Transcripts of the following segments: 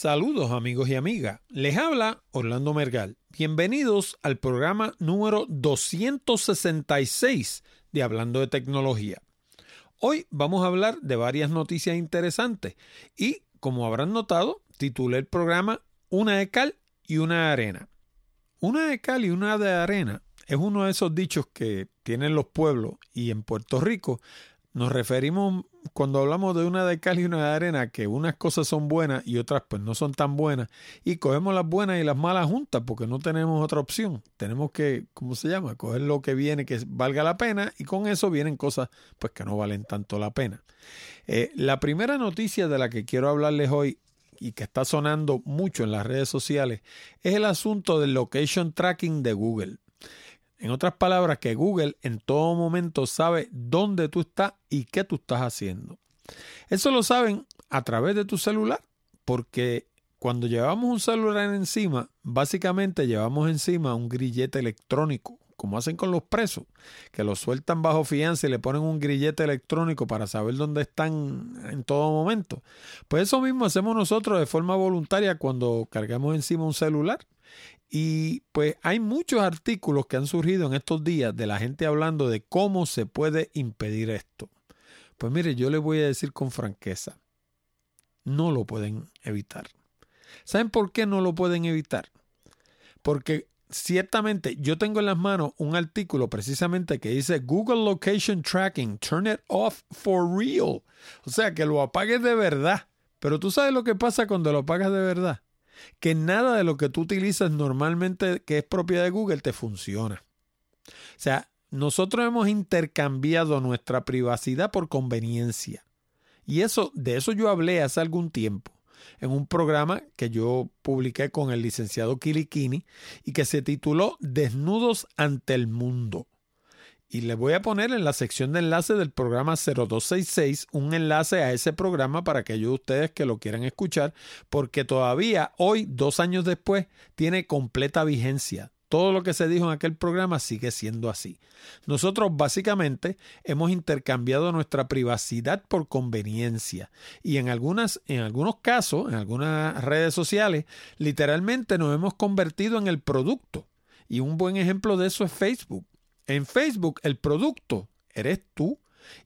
Saludos amigos y amigas, les habla Orlando Mergal. Bienvenidos al programa número 266 de Hablando de Tecnología. Hoy vamos a hablar de varias noticias interesantes y, como habrán notado, titulé el programa Una de cal y una de arena. Una de cal y una de arena es uno de esos dichos que tienen los pueblos y en Puerto Rico nos referimos cuando hablamos de una de cal y una de arena que unas cosas son buenas y otras pues no son tan buenas y cogemos las buenas y las malas juntas porque no tenemos otra opción. Tenemos que, ¿cómo se llama? Coger lo que viene que valga la pena y con eso vienen cosas pues que no valen tanto la pena. Eh, la primera noticia de la que quiero hablarles hoy y que está sonando mucho en las redes sociales es el asunto del location tracking de Google. En otras palabras, que Google en todo momento sabe dónde tú estás y qué tú estás haciendo. Eso lo saben a través de tu celular, porque cuando llevamos un celular encima, básicamente llevamos encima un grillete electrónico, como hacen con los presos, que los sueltan bajo fianza y le ponen un grillete electrónico para saber dónde están en todo momento. Pues eso mismo hacemos nosotros de forma voluntaria cuando cargamos encima un celular. Y pues hay muchos artículos que han surgido en estos días de la gente hablando de cómo se puede impedir esto. Pues mire, yo les voy a decir con franqueza, no lo pueden evitar. ¿Saben por qué no lo pueden evitar? Porque ciertamente yo tengo en las manos un artículo precisamente que dice Google Location Tracking, turn it off for real. O sea, que lo apagues de verdad. Pero tú sabes lo que pasa cuando lo apagas de verdad que nada de lo que tú utilizas normalmente que es propiedad de Google te funciona. O sea, nosotros hemos intercambiado nuestra privacidad por conveniencia. Y eso, de eso yo hablé hace algún tiempo en un programa que yo publiqué con el licenciado Kilikini y que se tituló Desnudos ante el mundo. Y le voy a poner en la sección de enlace del programa 0266 un enlace a ese programa para aquellos de ustedes que lo quieran escuchar, porque todavía hoy, dos años después, tiene completa vigencia. Todo lo que se dijo en aquel programa sigue siendo así. Nosotros básicamente hemos intercambiado nuestra privacidad por conveniencia y en, algunas, en algunos casos, en algunas redes sociales, literalmente nos hemos convertido en el producto. Y un buen ejemplo de eso es Facebook. En Facebook el producto eres tú.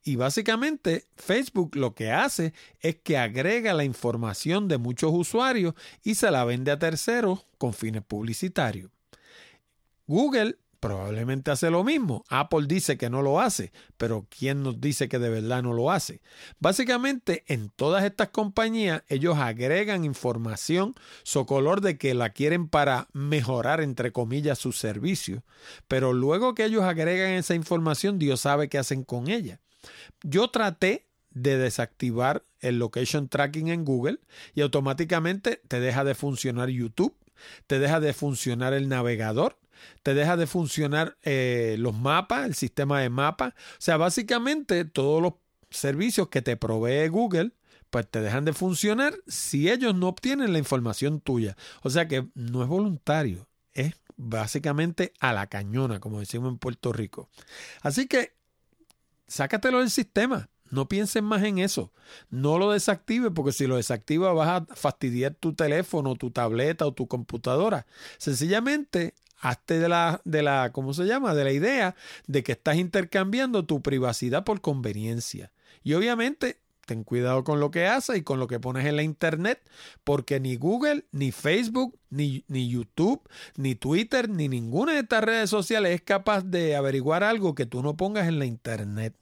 Y básicamente Facebook lo que hace es que agrega la información de muchos usuarios y se la vende a terceros con fines publicitarios. Google probablemente hace lo mismo. Apple dice que no lo hace, pero ¿quién nos dice que de verdad no lo hace? Básicamente, en todas estas compañías, ellos agregan información so color de que la quieren para mejorar, entre comillas, sus servicios. Pero luego que ellos agregan esa información, Dios sabe qué hacen con ella. Yo traté de desactivar el location tracking en Google y automáticamente te deja de funcionar YouTube, te deja de funcionar el navegador te deja de funcionar eh, los mapas, el sistema de mapas. O sea, básicamente todos los servicios que te provee Google, pues te dejan de funcionar si ellos no obtienen la información tuya. O sea que no es voluntario, es básicamente a la cañona, como decimos en Puerto Rico. Así que sácatelo del sistema. No pienses más en eso. No lo desactive porque si lo desactiva vas a fastidiar tu teléfono, tu tableta o tu computadora. Sencillamente hazte de la, de la, ¿cómo se llama? De la idea de que estás intercambiando tu privacidad por conveniencia. Y obviamente, ten cuidado con lo que haces y con lo que pones en la internet, porque ni Google, ni Facebook, ni, ni YouTube, ni Twitter, ni ninguna de estas redes sociales es capaz de averiguar algo que tú no pongas en la internet.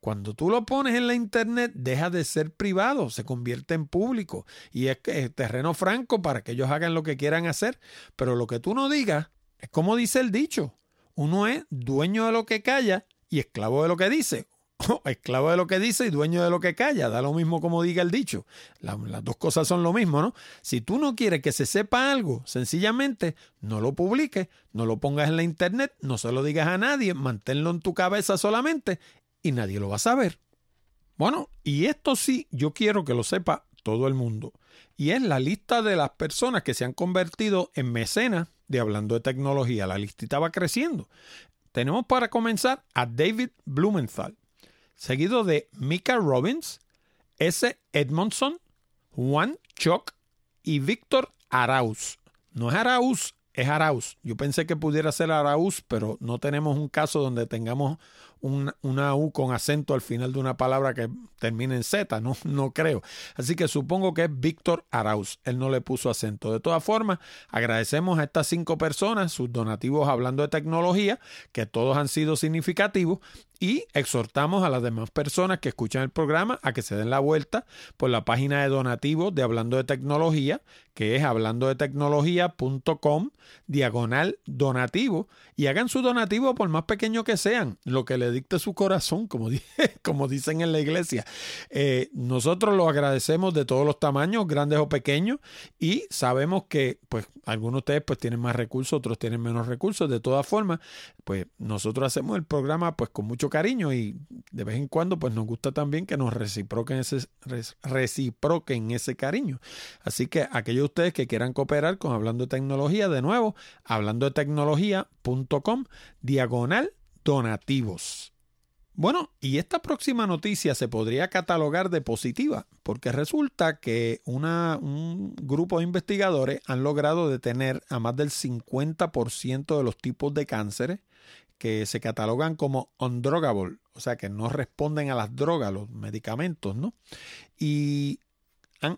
Cuando tú lo pones en la internet, deja de ser privado, se convierte en público y es, es terreno franco para que ellos hagan lo que quieran hacer. Pero lo que tú no digas, es como dice el dicho, uno es dueño de lo que calla y esclavo de lo que dice. esclavo de lo que dice y dueño de lo que calla. Da lo mismo como diga el dicho. las dos cosas son lo mismo, ¿no? Si tú no quieres que se sepa algo, sencillamente no lo publiques, no lo pongas en la internet, no se lo digas a nadie, manténlo en tu cabeza solamente y nadie lo va a saber. Bueno, y esto sí, yo quiero que lo sepa todo el mundo. Y es la lista de las personas que se han convertido en mecenas de Hablando de Tecnología. La listita va creciendo. Tenemos para comenzar a David Blumenthal, seguido de Mika Robbins, S. Edmondson, Juan Choc y Víctor Arauz. No es Arauz, es Arauz. Yo pensé que pudiera ser Arauz, pero no tenemos un caso donde tengamos una U con acento al final de una palabra que termine en Z, no, no creo. Así que supongo que es Víctor Arauz, él no le puso acento. De todas formas, agradecemos a estas cinco personas sus donativos hablando de tecnología, que todos han sido significativos, y exhortamos a las demás personas que escuchan el programa a que se den la vuelta por la página de donativos de Hablando de Tecnología, que es hablando de tecnología.com, diagonal donativo, y hagan su donativo por más pequeño que sean, lo que le dicte su corazón, como, dicen en la iglesia. Eh, nosotros lo agradecemos de todos los tamaños, grandes o pequeños, y sabemos que pues algunos de ustedes pues tienen más recursos, otros tienen menos recursos. De todas formas, pues nosotros hacemos el programa pues con mucho cariño y de vez en cuando pues nos gusta también que nos reciproquen ese, reciproquen ese cariño. Así que aquellos de ustedes que quieran cooperar con Hablando de Tecnología, de nuevo, hablando de tecnología.com, diagonal donativos. Bueno, y esta próxima noticia se podría catalogar de positiva, porque resulta que un grupo de investigadores han logrado detener a más del 50% de los tipos de cánceres que se catalogan como undrugable, o sea, que no responden a las drogas, los medicamentos, ¿no? Y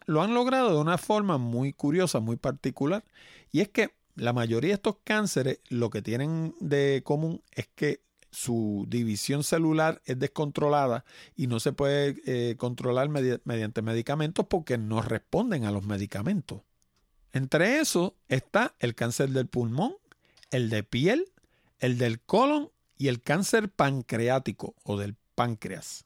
lo han logrado de una forma muy curiosa, muy particular, y es que la mayoría de estos cánceres lo que tienen de común es que su división celular es descontrolada y no se puede eh, controlar mediante medicamentos porque no responden a los medicamentos. Entre eso está el cáncer del pulmón, el de piel, el del colon y el cáncer pancreático o del páncreas.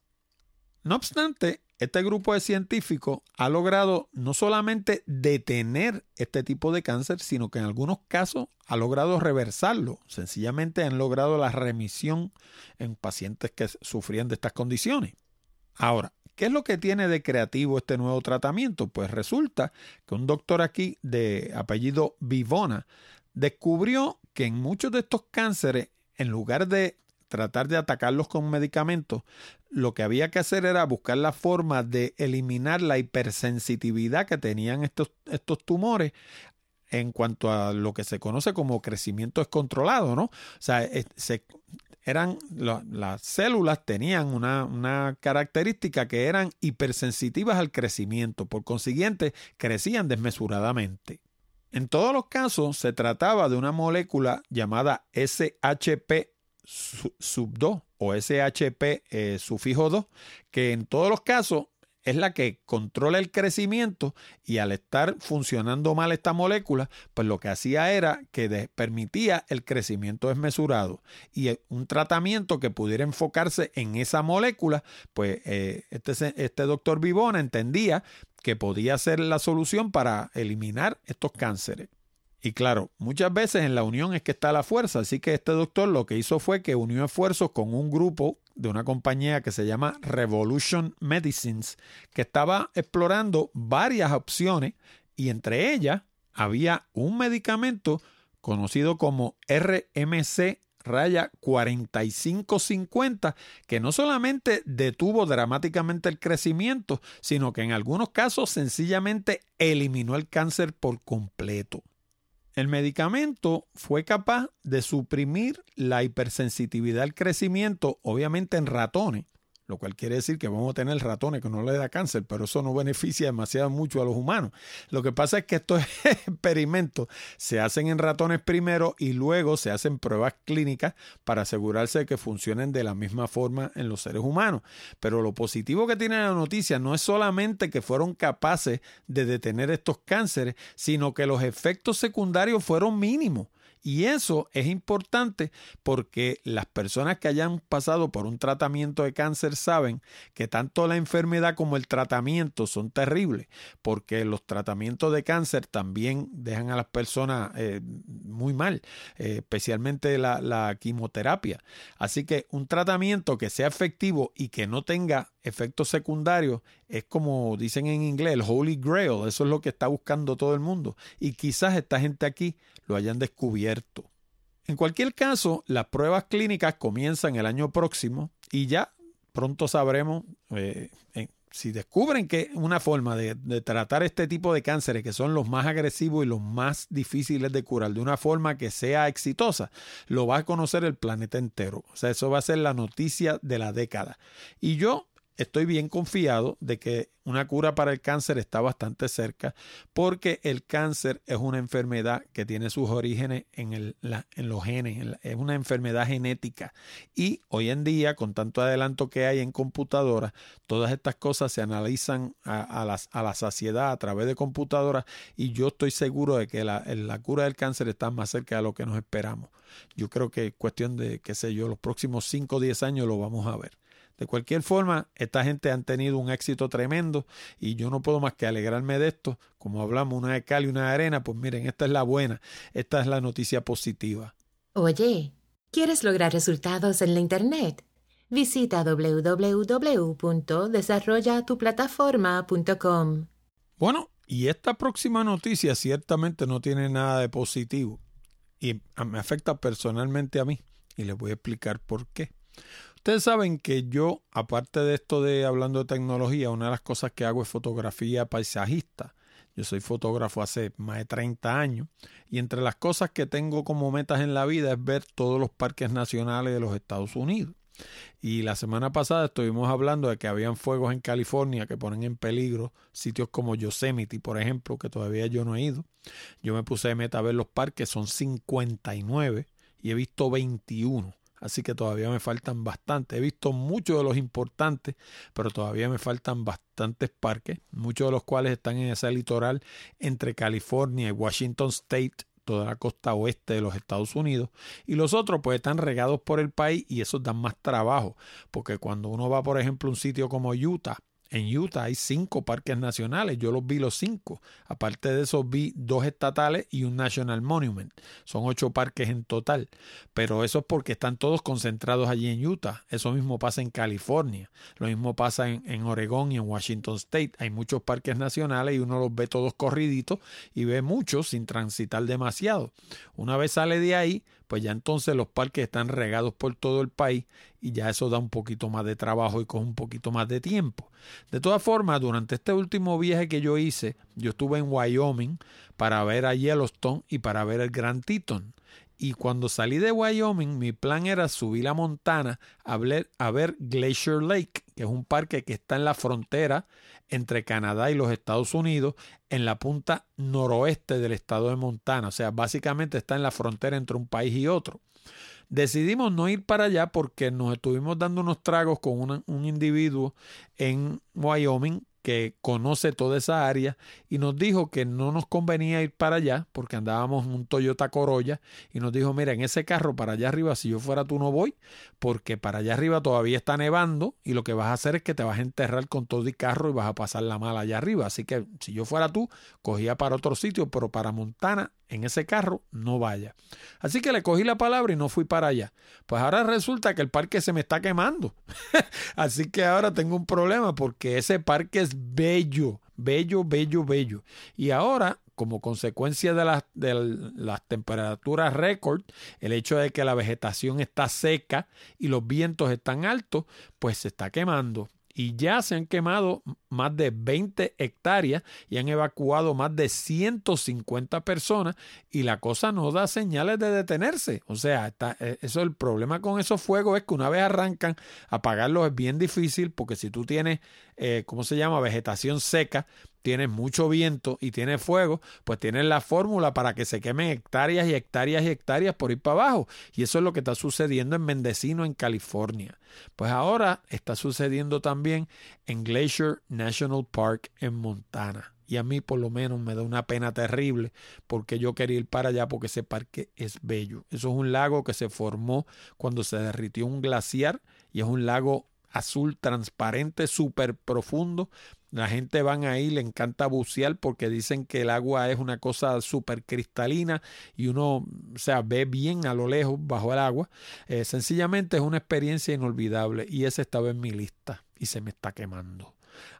No obstante, este grupo de científicos ha logrado no solamente detener este tipo de cáncer, sino que en algunos casos ha logrado reversarlo. Sencillamente han logrado la remisión en pacientes que sufrían de estas condiciones. Ahora, ¿qué es lo que tiene de creativo este nuevo tratamiento? Pues resulta que un doctor aquí de apellido Vivona descubrió que en muchos de estos cánceres, en lugar de tratar de atacarlos con medicamentos, lo que había que hacer era buscar la forma de eliminar la hipersensitividad que tenían estos, estos tumores en cuanto a lo que se conoce como crecimiento descontrolado, ¿no? O sea, eran las células tenían una, una, característica que eran hipersensitivas al crecimiento, por consiguiente crecían desmesuradamente. En todos los casos se trataba de una molécula llamada SHP sub 2 o SHP eh, sufijo 2, que en todos los casos es la que controla el crecimiento y al estar funcionando mal esta molécula, pues lo que hacía era que permitía el crecimiento desmesurado y eh, un tratamiento que pudiera enfocarse en esa molécula, pues eh, este, este doctor Vivona entendía que podía ser la solución para eliminar estos cánceres. Y claro, muchas veces en la unión es que está la fuerza, así que este doctor lo que hizo fue que unió esfuerzos con un grupo de una compañía que se llama Revolution Medicines, que estaba explorando varias opciones y entre ellas había un medicamento conocido como RMC raya 4550 que no solamente detuvo dramáticamente el crecimiento, sino que en algunos casos sencillamente eliminó el cáncer por completo. El medicamento fue capaz de suprimir la hipersensitividad al crecimiento, obviamente en ratones, lo cual quiere decir que vamos a tener ratones que no le da cáncer, pero eso no beneficia demasiado mucho a los humanos. Lo que pasa es que estos experimentos se hacen en ratones primero y luego se hacen pruebas clínicas para asegurarse de que funcionen de la misma forma en los seres humanos. Pero lo positivo que tiene la noticia no es solamente que fueron capaces de detener estos cánceres, sino que los efectos secundarios fueron mínimos. Y eso es importante porque las personas que hayan pasado por un tratamiento de cáncer saben que tanto la enfermedad como el tratamiento son terribles, porque los tratamientos de cáncer también dejan a las personas eh, muy mal, eh, especialmente la, la quimioterapia. Así que un tratamiento que sea efectivo y que no tenga efectos secundarios es como dicen en inglés el holy grail, eso es lo que está buscando todo el mundo y quizás esta gente aquí lo hayan descubierto. En cualquier caso, las pruebas clínicas comienzan el año próximo y ya pronto sabremos eh, si descubren que una forma de, tratar este tipo de cánceres, que son los más agresivos y los más difíciles de curar, de una forma que sea exitosa, lo va a conocer el planeta entero. O sea, eso va a ser la noticia de la década. Y yo estoy bien confiado de que una cura para el cáncer está bastante cerca porque el cáncer es una enfermedad que tiene sus orígenes en, el, en los genes, es una enfermedad genética y hoy en día con tanto adelanto que hay en computadoras, todas estas cosas se analizan a, la saciedad a través de computadoras y yo estoy seguro de que la, la cura del cáncer está más cerca de lo que nos esperamos. Yo creo que cuestión de, qué sé yo, los próximos 5 o 10 años lo vamos a ver. De cualquier forma, esta gente han tenido un éxito tremendo y yo no puedo más que alegrarme de esto. Como hablamos, una de cal y una de arena, pues miren, esta es la buena, esta es la noticia positiva. Oye, ¿quieres lograr resultados en la Internet? Visita www.desarrollatuplataforma.com. Bueno, y esta próxima noticia ciertamente no tiene nada de positivo y me afecta personalmente a mí y les voy a explicar por qué. Ustedes saben que yo, aparte de esto de hablando de tecnología, una de las cosas que hago es fotografía paisajista. Yo soy fotógrafo hace más de 30 años y entre las cosas que tengo como metas en la vida es ver todos los parques nacionales de los Estados Unidos. Y la semana pasada estuvimos hablando de que habían fuegos en California que ponen en peligro sitios como Yosemite, por ejemplo, que todavía yo no he ido. Yo me puse de meta a ver los parques, son 59 y he visto 21 así que todavía me faltan bastante. He visto muchos de los importantes, pero todavía me faltan bastantes parques, muchos de los cuales están en ese litoral entre California y Washington State toda la costa oeste de los Estados Unidos y los otros pues están regados por el país y eso dan más trabajo porque cuando uno va por ejemplo a un sitio como Utah en Utah hay cinco parques nacionales, yo los vi los cinco. Aparte de eso vi dos estatales y un National Monument. Son ocho parques en total. Pero eso es porque están todos concentrados allí en Utah. Eso mismo pasa en California. Lo mismo pasa en, en Oregón y en Washington State. Hay muchos parques nacionales y uno los ve todos corriditos y ve muchos sin transitar demasiado. Una vez sale de ahí, pues ya entonces los parques están regados por todo el país y ya eso da un poquito más de trabajo y con un poquito más de tiempo. De todas formas, durante este último viaje que yo hice, yo estuve en Wyoming para ver a Yellowstone y para ver el Grand Teton. Y cuando salí de Wyoming, mi plan era subir a Montana a ver, a ver Glacier Lake, que es un parque que está en la frontera entre Canadá y los Estados Unidos en la punta noroeste del estado de Montana. O sea, básicamente está en la frontera entre un país y otro. Decidimos no ir para allá porque nos estuvimos dando unos tragos con un individuo en Wyoming que conoce toda esa área y nos dijo que no nos convenía ir para allá porque andábamos en un Toyota Corolla y nos dijo, mira, en ese carro para allá arriba, si yo fuera tú no voy porque para allá arriba todavía está nevando y lo que vas a hacer es que te vas a enterrar con todo el carro y vas a pasar la mala allá arriba. Así que si yo fuera tú, cogía para otro sitio, pero para Montana en ese carro no vaya. Así que le cogí la palabra y no fui para allá. Pues ahora resulta que el parque se me está quemando. Así que ahora tengo un problema porque ese parque es bello, bello, bello, bello. Y ahora, como consecuencia de las, de las temperaturas récord, el hecho de que la vegetación está seca y los vientos están altos, pues se está quemando y ya se han quemado más de 20 hectáreas y han evacuado más de 150 personas y la cosa no da señales de detenerse. O sea, está, eh, eso el problema con esos fuegos es que una vez arrancan, apagarlos es bien difícil porque si tú tienes, eh, ¿cómo se llama? Vegetación seca, tienes mucho viento y tienes fuego, pues tienes la fórmula para que se quemen hectáreas y hectáreas y hectáreas por ir para abajo. Y eso es lo que está sucediendo en Mendocino, en California. Pues ahora está sucediendo también en Glacier National Park en Montana. Y a mí por lo menos me da una pena terrible porque yo quería ir para allá porque ese parque es bello. Eso es un lago que se formó cuando se derritió un glaciar y es un lago azul transparente, súper profundo, la gente van ahí, le encanta bucear porque dicen que el agua es una cosa súper cristalina y uno, o sea, ve bien a lo lejos bajo el agua. Eh, sencillamente es una experiencia inolvidable y ese estaba en mi lista y se me está quemando.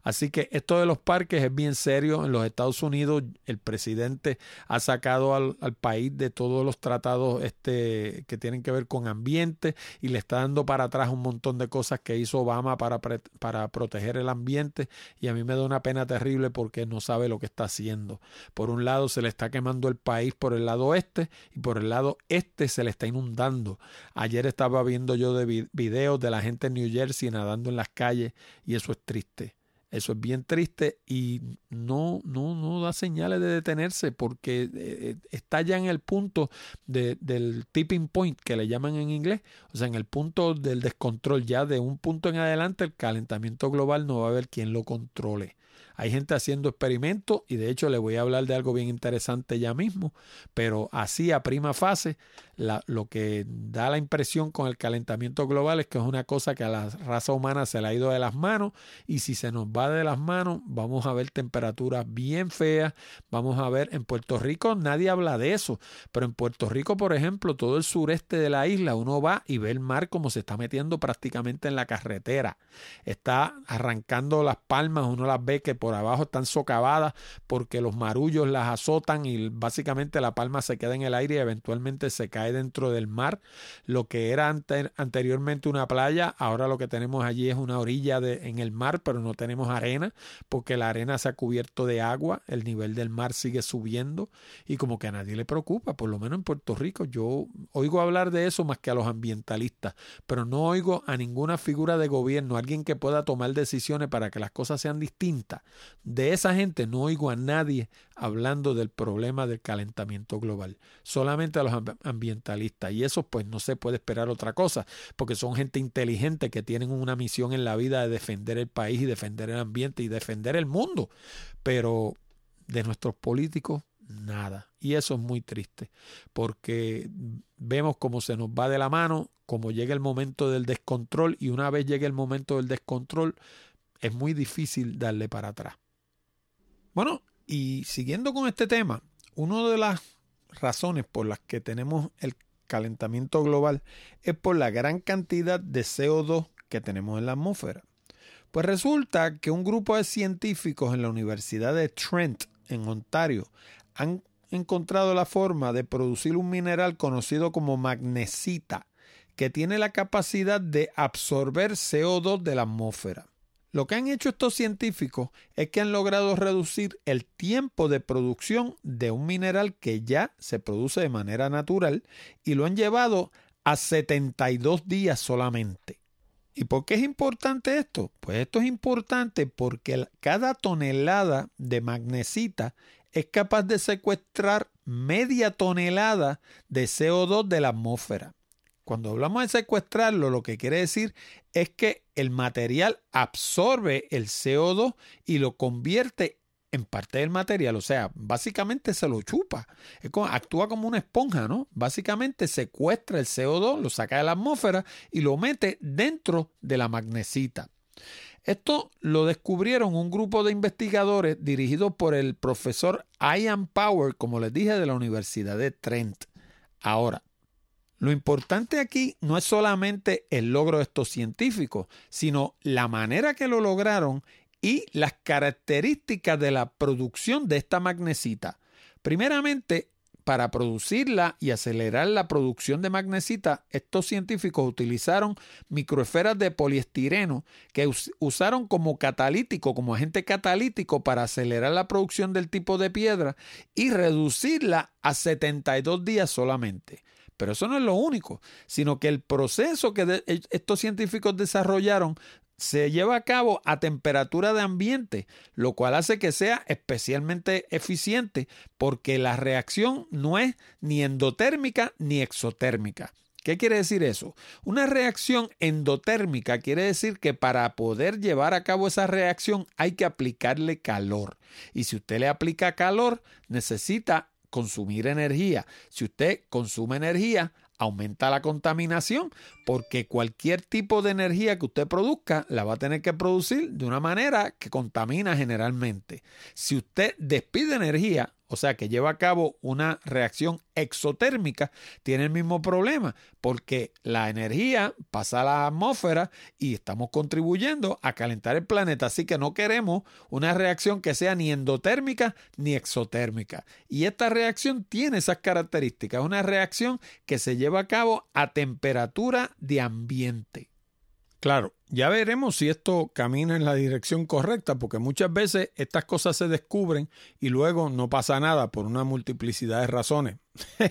Así que esto de los parques es bien serio. En los Estados Unidos el presidente ha sacado al, país de todos los tratados este, que tienen que ver con ambiente y le está dando para atrás un montón de cosas que hizo Obama para, para proteger el ambiente y a mí me da una pena terrible porque no sabe lo que está haciendo. Por un lado se le está quemando el país por el lado oeste y por el lado este se le está inundando. Ayer estaba viendo yo de videos de la gente en New Jersey nadando en las calles y eso es triste. Eso es bien triste y no, no, no da señales de detenerse porque eh, eh, está ya en el punto del tipping point que le llaman en inglés, o sea, en el punto del descontrol. Ya de un punto en adelante el calentamiento global no va a haber quien lo controle. Hay gente haciendo experimentos y de hecho le voy a hablar de algo bien interesante ya mismo, pero así a prima fase lo que da la impresión con el calentamiento global es que es una cosa que a la raza humana se le ha ido de las manos y si se nos va de las manos vamos a ver temperaturas bien feas, vamos a ver en Puerto Rico nadie habla de eso, pero en Puerto Rico por ejemplo todo el sureste de la isla uno va y ve el mar como se está metiendo prácticamente en la carretera, está arrancando las palmas, uno las ve que por abajo están socavadas porque los marullos las azotan y básicamente la palma se queda en el aire y eventualmente se cae dentro del mar. Lo que era anteriormente una playa, ahora lo que tenemos allí es una orilla de, en el mar, pero no tenemos arena porque la arena se ha cubierto de agua, el nivel del mar sigue subiendo y como que a nadie le preocupa, por lo menos en Puerto Rico yo oigo hablar de eso más que a los ambientalistas, pero no oigo a ninguna figura de gobierno, alguien que pueda tomar decisiones para que las cosas sean distintas. De esa gente no oigo a nadie hablando del problema del calentamiento global, solamente a los ambientalistas. Y eso pues no se puede esperar otra cosa, porque son gente inteligente que tienen una misión en la vida de defender el país y defender el ambiente y defender el mundo. Pero de nuestros políticos, nada. Y eso es muy triste, porque vemos cómo se nos va de la mano, cómo llega el momento del descontrol y una vez llegue el momento del descontrol, es muy difícil darle para atrás. Bueno, y siguiendo con este tema, una de las razones por las que tenemos el calentamiento global es por la gran cantidad de CO2 que tenemos en la atmósfera. Pues resulta que un grupo de científicos en la Universidad de Trent, en Ontario, han encontrado la forma de producir un mineral conocido como magnesita, que tiene la capacidad de absorber CO2 de la atmósfera. Lo que han hecho estos científicos es que han logrado reducir el tiempo de producción de un mineral que ya se produce de manera natural y lo han llevado a 72 días solamente. ¿Y por qué es importante esto? Pues esto es importante porque cada tonelada de magnesita es capaz de secuestrar media tonelada de CO2 de la atmósfera. Cuando hablamos de secuestrarlo, lo que quiere decir es que el material absorbe el CO2 y lo convierte en parte del material, o sea, básicamente se lo chupa, actúa como una esponja, ¿no? Básicamente secuestra el CO2, lo saca de la atmósfera y lo mete dentro de la magnesita. Esto lo descubrieron un grupo de investigadores dirigido por el profesor Ian Power, como les dije, de la Universidad de Trent. Ahora, lo importante aquí no es solamente el logro de estos científicos, sino la manera que lo lograron y las características de la producción de esta magnesita. Primeramente, para producirla y acelerar la producción de magnesita, estos científicos utilizaron microesferas de poliestireno que usaron como catalítico, como agente catalítico para acelerar la producción del tipo de piedra y reducirla a 72 días solamente. Pero eso no es lo único, sino que el proceso que estos científicos desarrollaron se lleva a cabo a temperatura de ambiente, lo cual hace que sea especialmente eficiente porque la reacción no es ni endotérmica ni exotérmica. ¿Qué quiere decir eso? Una reacción endotérmica quiere decir que para poder llevar a cabo esa reacción hay que aplicarle calor. Y si usted le aplica calor, necesita consumir energía. Si usted consume energía, aumenta la contaminación porque cualquier tipo de energía que usted produzca la va a tener que producir de una manera que contamina generalmente. Si usted despide energía, o sea que lleva a cabo una reacción exotérmica, tiene el mismo problema, porque la energía pasa a la atmósfera y estamos contribuyendo a calentar el planeta, así que no queremos una reacción que sea ni endotérmica ni exotérmica. Y esta reacción tiene esas características, una reacción que se lleva a cabo a temperatura de ambiente. Claro, ya veremos si esto camina en la dirección correcta, porque muchas veces estas cosas se descubren y luego no pasa nada por una multiplicidad de razones.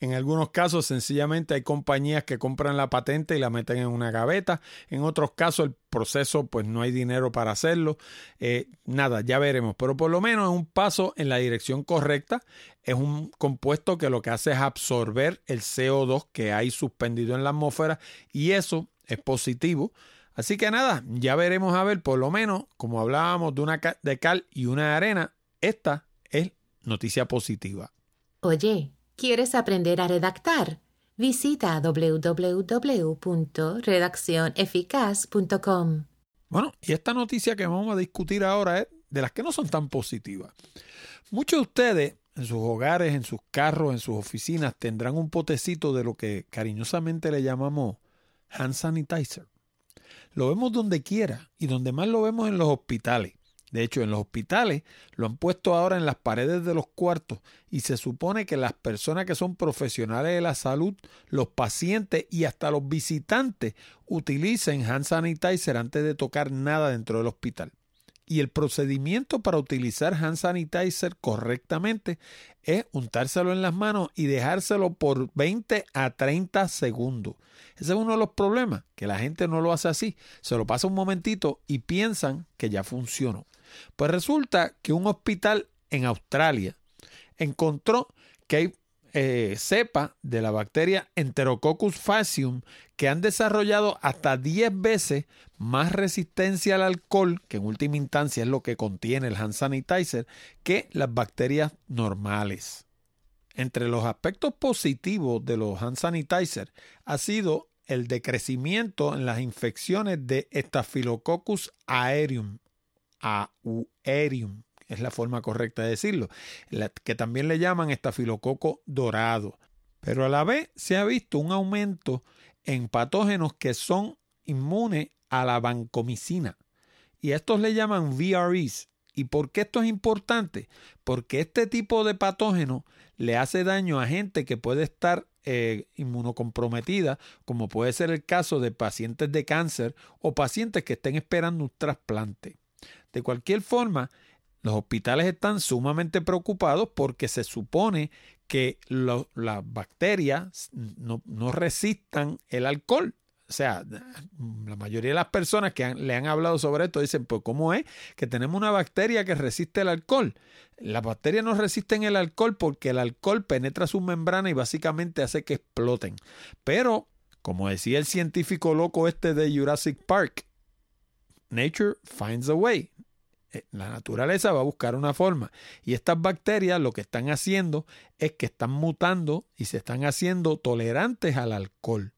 en algunos casos sencillamente hay compañías que compran la patente y la meten en una gaveta. En otros casos el proceso pues no hay dinero para hacerlo. Eh, nada, ya veremos. Pero por lo menos es un paso en la dirección correcta. Es un compuesto que lo que hace es absorber el CO2 que hay suspendido en la atmósfera y eso es positivo. Así que nada, ya veremos a ver, por lo menos, como hablábamos de una de cal y una de arena, esta es noticia positiva. Oye, ¿quieres aprender a redactar? Visita www.redaccioneficaz.com. Bueno, y esta noticia que vamos a discutir ahora es de las que no son tan positivas. Muchos de ustedes en sus hogares, en sus carros, en sus oficinas tendrán un potecito de lo que cariñosamente le llamamos hand sanitizer. Lo vemos donde quiera y donde más lo vemos en los hospitales. De hecho, en los hospitales lo han puesto ahora en las paredes de los cuartos y se supone que las personas que son profesionales de la salud, los pacientes y hasta los visitantes utilicen hand sanitizer antes de tocar nada dentro del hospital. Y el procedimiento para utilizar hand sanitizer correctamente es untárselo en las manos y dejárselo por 20 a 30 segundos. Ese es uno de los problemas, que la gente no lo hace así. Se lo pasa un momentito y piensan que ya funcionó. Pues resulta que un hospital en Australia encontró que hay eh, cepa de la bacteria Enterococcus facium que han desarrollado hasta 10 veces más resistencia al alcohol, que en última instancia es lo que contiene el hand sanitizer, que las bacterias normales. Entre los aspectos positivos de los hand sanitizer ha sido el decrecimiento en las infecciones de Staphylococcus aereum, aureum, es la forma correcta de decirlo, que también le llaman estafilococo dorado. Pero a la vez se ha visto un aumento en patógenos que son inmunes a la vancomicina. Y estos le llaman VREs. ¿Y por qué esto es importante? Porque este tipo de patógeno le hace daño a gente que puede estar eh, inmunocomprometida, como puede ser el caso de pacientes de cáncer o pacientes que estén esperando un trasplante. De cualquier forma, los hospitales están sumamente preocupados porque se supone que las bacterias no, resistan el alcohol. O sea, la mayoría de las personas que le han hablado sobre esto dicen, pues ¿cómo es que tenemos una bacteria que resiste el alcohol? Las bacterias no resisten el alcohol porque el alcohol penetra su membrana y básicamente hace que exploten. Pero, como decía el científico loco este de Jurassic Park, Nature finds a way. Eh, la naturaleza va a buscar una forma. Y estas bacterias lo que están haciendo es que están mutando y se están haciendo tolerantes al alcohol.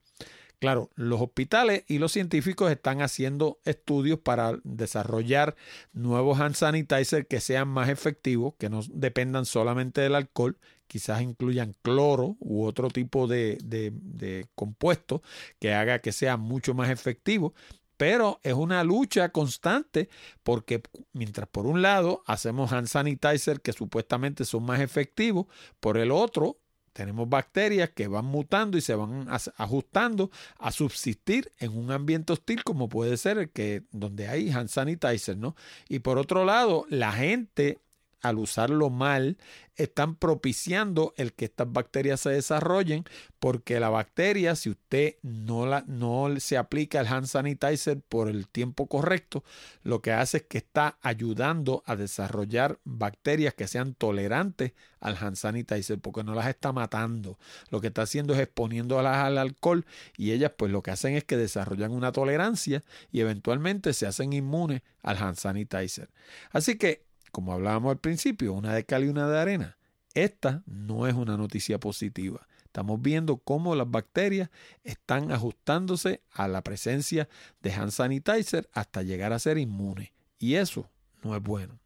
Claro, los hospitales y los científicos están haciendo estudios para desarrollar nuevos hand sanitizer que sean más efectivos, que no dependan solamente del alcohol, quizás incluyan cloro u otro tipo de, de, de compuesto que haga que sea mucho más efectivo pero es una lucha constante porque mientras por un lado hacemos hand sanitizer que supuestamente son más efectivos, por el otro tenemos bacterias que van mutando y se van ajustando a subsistir en un ambiente hostil como puede ser que donde hay hand sanitizer, ¿no? Y por otro lado, la gente al usarlo mal, están propiciando el que estas bacterias se desarrollen, porque la bacteria, si usted no, la, no se aplica el hand sanitizer por el tiempo correcto, lo que hace es que está ayudando a desarrollar bacterias que sean tolerantes al hand sanitizer, porque no las está matando. Lo que está haciendo es exponiéndolas al alcohol y ellas pues lo que hacen es que desarrollan una tolerancia y eventualmente se hacen inmunes al hand sanitizer. Así que como hablábamos al principio, una de cal y una de arena. Esta no es una noticia positiva. Estamos viendo cómo las bacterias están ajustándose a la presencia de hand sanitizer hasta llegar a ser inmunes. Y eso no es bueno.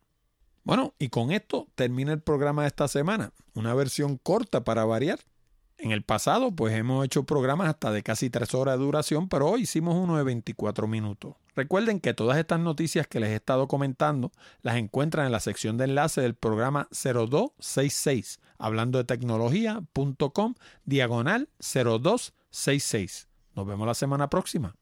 Bueno, y con esto termina el programa de esta semana. Una versión corta para variar. En el pasado, pues hemos hecho programas hasta de casi tres horas de duración, pero hoy hicimos uno de 24 minutos. Recuerden que todas estas noticias que les he estado comentando las encuentran en la sección de enlace del programa 0266, hablando de tecnología.com, diagonal 0266. Nos vemos la semana próxima.